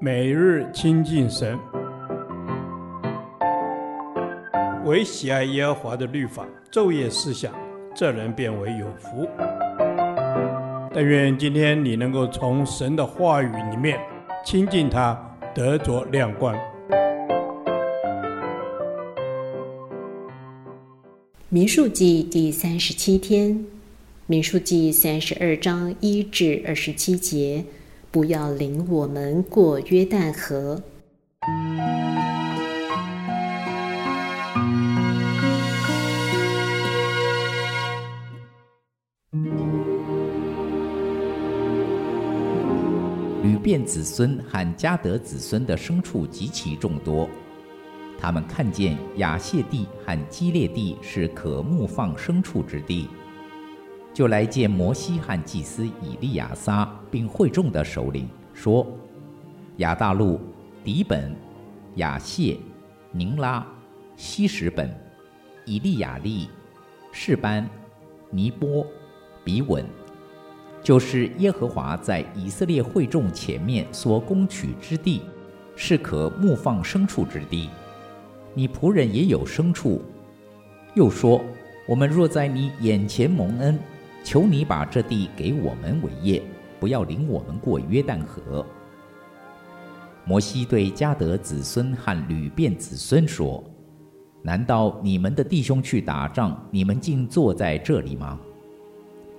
每日亲近神，唯喜爱耶和华的律法，昼夜思想，这人便为有福。但愿今天你能够从神的话语里面亲近他，得着亮光。民数记第三十七天，民数记三十二章一至二十七节。不要领我们过约旦河。吕便子孙和迦得子孙的牲畜极其众多，他们看见亚谢地和基列地是可牧放牲畜之地。就来见摩西和祭司以利亚撒，并会众的首领，说：亚大陆、底本、亚谢、宁拉、西什本、以利亚利、士班、尼波、比稳，就是耶和华在以色列会众前面所攻取之地，是可牧放牲畜之地。你仆人也有牲畜。又说：我们若在你眼前蒙恩。求你把这地给我们为业，不要领我们过约旦河。摩西对迦得子孙和吕便子孙说：“难道你们的弟兄去打仗，你们竟坐在这里吗？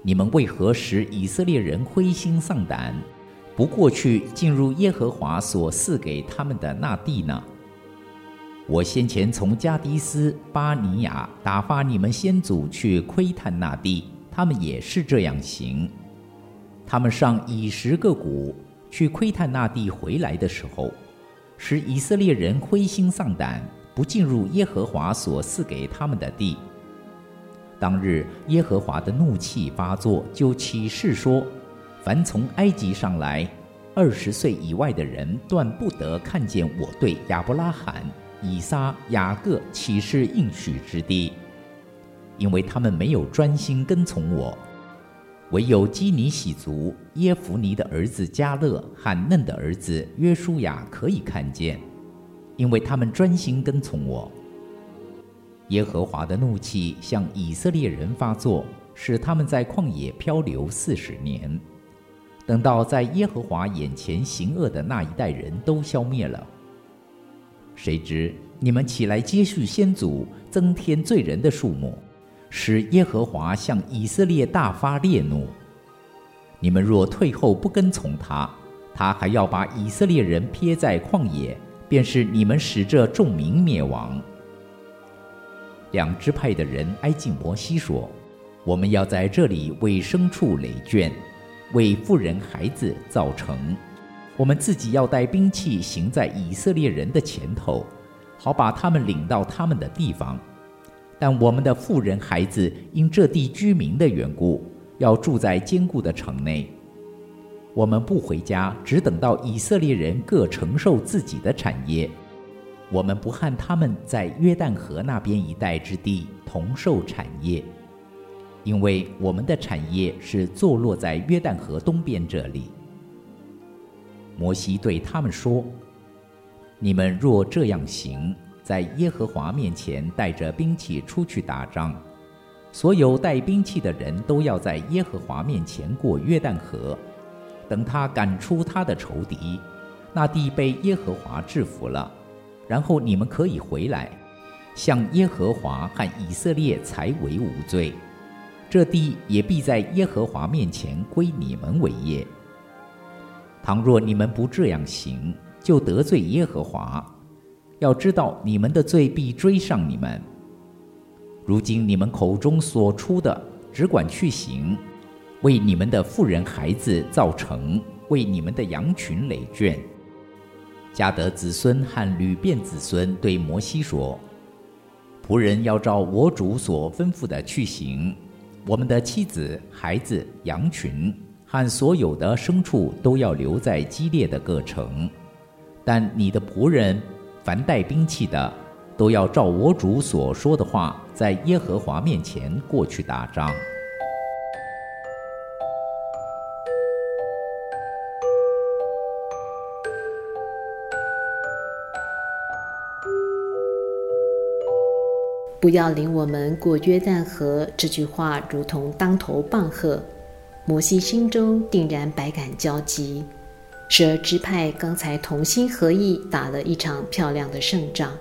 你们为何使以色列人灰心丧胆，不过去进入耶和华所赐给他们的那地呢？我先前从加迪斯巴尼亚打发你们先祖去窥探那地。”他们也是这样行。他们上以实各谷去窥探那地，回来的时候，使以色列人灰心丧胆，不进入耶和华所赐给他们的地。当日耶和华的怒气发作，就起誓说：凡从埃及上来二十岁以外的人，断不得看见我对亚伯拉罕、以撒、雅各起誓应许之地。因为他们没有专心跟从我，唯有基尼洗族耶弗尼的儿子加勒和嫩的儿子约书亚可以看见，因为他们专心跟从我。耶和华的怒气向以色列人发作，使他们在旷野漂流四十年，等到在耶和华眼前行恶的那一代人都消灭了。谁知你们起来接续先祖，增添罪人的数目。使耶和华向以色列大发烈怒。你们若退后不跟从他，他还要把以色列人撇在旷野，便是你们使这众民灭亡。两支派的人挨近摩西说：“我们要在这里为牲畜垒圈，为妇人孩子造城。我们自己要带兵器行在以色列人的前头，好把他们领到他们的地方。”但我们的富人孩子因这地居民的缘故，要住在坚固的城内。我们不回家，只等到以色列人各承受自己的产业。我们不和他们在约旦河那边一带之地同受产业，因为我们的产业是坐落在约旦河东边这里。摩西对他们说：“你们若这样行。”在耶和华面前带着兵器出去打仗，所有带兵器的人都要在耶和华面前过约旦河，等他赶出他的仇敌，那地被耶和华制服了，然后你们可以回来，向耶和华和以色列才为无罪，这地也必在耶和华面前归你们为业。倘若你们不这样行，就得罪耶和华。要知道，你们的罪必追上你们。如今你们口中所出的，只管去行，为你们的妇人孩子造成，为你们的羊群垒圈。迦得子孙和吕便子孙对摩西说：“仆人要照我主所吩咐的去行，我们的妻子、孩子、羊群和所有的牲畜都要留在基列的各城，但你的仆人。”凡带兵器的都要照我主所说的话在耶和华面前过去打仗。不要领我们过约旦河这句话如同当头棒喝。摩西心中定然百感交集。十二支派刚才同心合意打了一场漂亮的胜仗，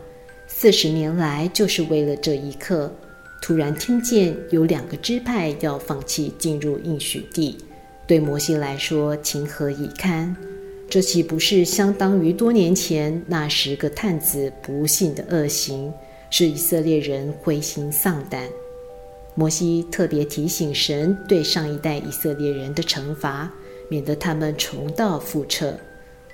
四十年来就是为了这一刻。突然听见有两个支派要放弃进入应许地，对摩西来说情何以堪？这岂不是相当于多年前那十个探子不幸的恶行，使以色列人灰心丧胆？摩西特别提醒神对上一代以色列人的惩罚，免得他们重蹈覆辙。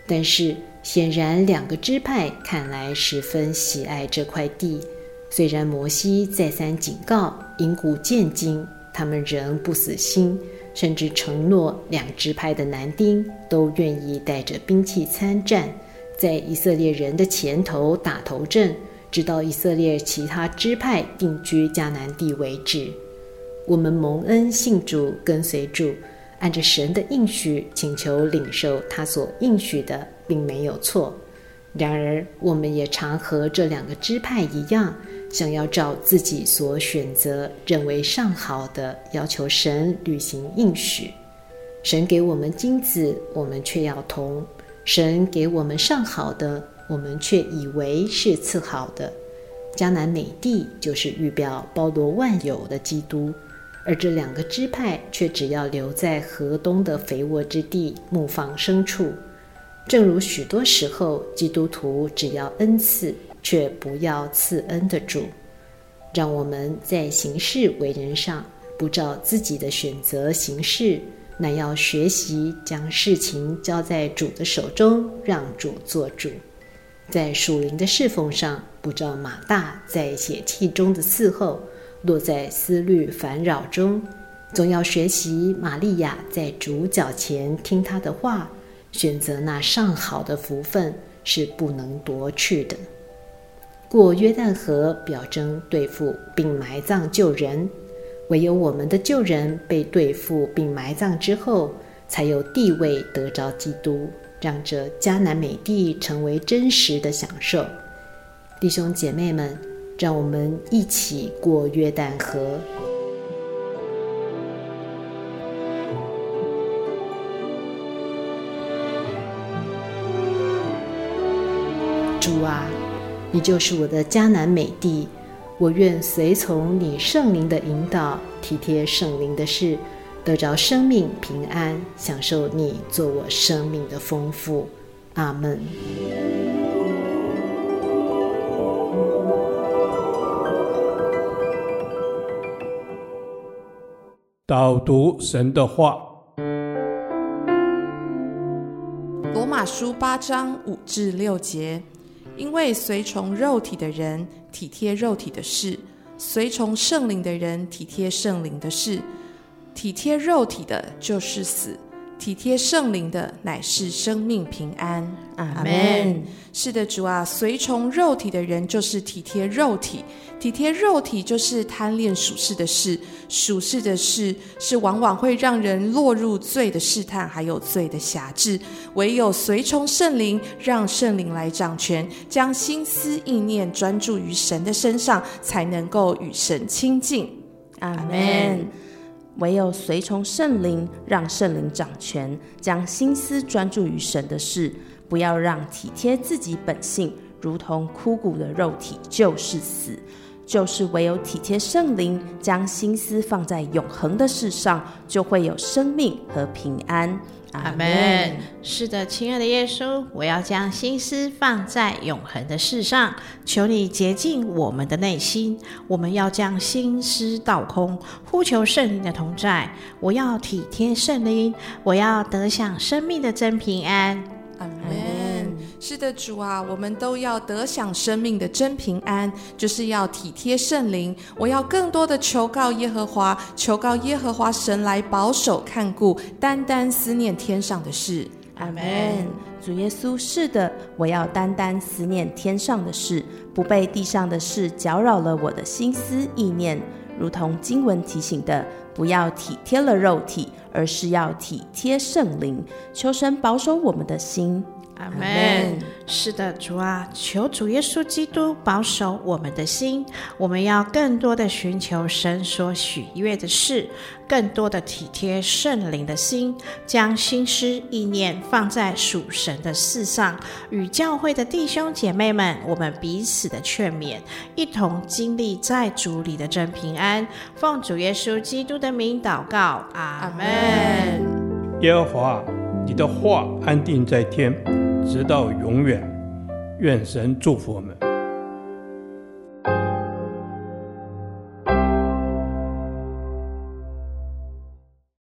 但是显然，两个支派看来十分喜爱这块地。虽然摩西再三警告，引古见今，他们仍不死心，甚至承诺两支派的男丁都愿意带着兵器参战，在以色列人的前头打头阵，直到以色列其他支派定居迦南地为止。我们蒙恩信主，跟随主，按着神的应许，请求领受他所应许的，并没有错。然而，我们也常和这两个支派一样。想要照自己所选择、认为上好的，要求神履行应许。神给我们金子，我们却要铜；神给我们上好的，我们却以为是次好的。迦南美地就是预表包罗万有的基督，而这两个支派却只要留在河东的肥沃之地牧放牲畜。正如许多时候，基督徒只要恩赐。却不要赐恩的主，让我们在行事为人上不照自己的选择行事，乃要学习将事情交在主的手中，让主做主。在属灵的侍奉上，不照马大在血气中的伺候，落在思虑烦扰中，总要学习玛利亚在主脚前听他的话，选择那上好的福分是不能夺去的。过约旦河，表征对付并埋葬旧人；唯有我们的旧人被对付并埋葬之后，才有地位得着基督，让这迦南美地成为真实的享受。弟兄姐妹们，让我们一起过约旦河。主啊！你就是我的迦南美地，我愿随从你圣灵的引导，体贴圣灵的事，得着生命平安，享受你做我生命的丰富。阿门。导读神的话，罗马书八章五至六节。因为随从肉体的人体贴肉体的事，随从圣灵的人体贴圣灵的事。体贴肉体的，就是死。体贴圣灵的乃是生命平安，阿门。是的，主啊，随从肉体的人就是体贴肉体，体贴肉体就是贪恋属世的事，属世的事是往往会让人落入罪的试探，还有罪的辖制。唯有随从圣灵，让圣灵来掌权，将心思意念专注于神的身上，才能够与神亲近，阿门。唯有随从圣灵，让圣灵掌权，将心思专注于神的事，不要让体贴自己本性，如同枯骨的肉体，就是死。就是唯有体贴圣灵，将心思放在永恒的事上，就会有生命和平安。阿门。是的，亲爱的耶稣，我要将心思放在永恒的事上，求你洁净我们的内心。我们要将心思倒空，呼求圣灵的同在。我要体贴圣灵，我要得享生命的真平安。是的，主啊，我们都要得享生命的真平安，就是要体贴圣灵。我要更多的求告耶和华，求告耶和华神来保守看顾，单单思念天上的事。阿门。主耶稣，是的，我要单单思念天上的事，不被地上的事搅扰了我的心思意念。如同经文提醒的，不要体贴了肉体，而是要体贴圣灵。求神保守我们的心。阿门。是的，主啊，求主耶稣基督保守我们的心，我们要更多的寻求神所喜悦的事，更多的体贴圣灵的心，将心思意念放在属神的事上。与教会的弟兄姐妹们，我们彼此的劝勉，一同经历在主里的真平安。奉主耶稣基督的名祷告，阿门。耶和华，你的话安定在天。直到永远，愿神祝福我们。